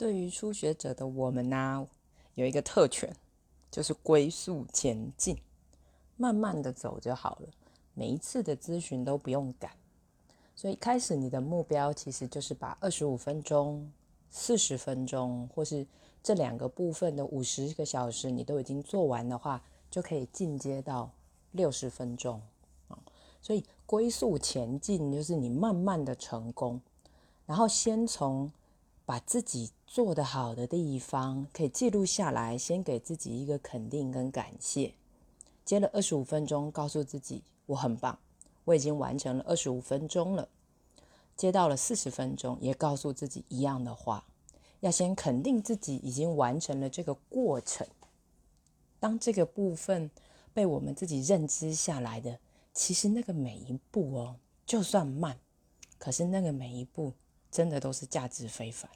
对于初学者的我们呢，有一个特权，就是龟速前进，慢慢的走就好了。每一次的咨询都不用赶，所以开始你的目标其实就是把二十五分钟、四十分钟，或是这两个部分的五十个小时，你都已经做完的话，就可以进阶到六十分钟啊。所以龟速前进就是你慢慢的成功，然后先从。把自己做得好的地方可以记录下来，先给自己一个肯定跟感谢。接了二十五分钟，告诉自己我很棒，我已经完成了二十五分钟了。接到了四十分钟，也告诉自己一样的话，要先肯定自己已经完成了这个过程。当这个部分被我们自己认知下来的，其实那个每一步哦，就算慢，可是那个每一步真的都是价值非凡。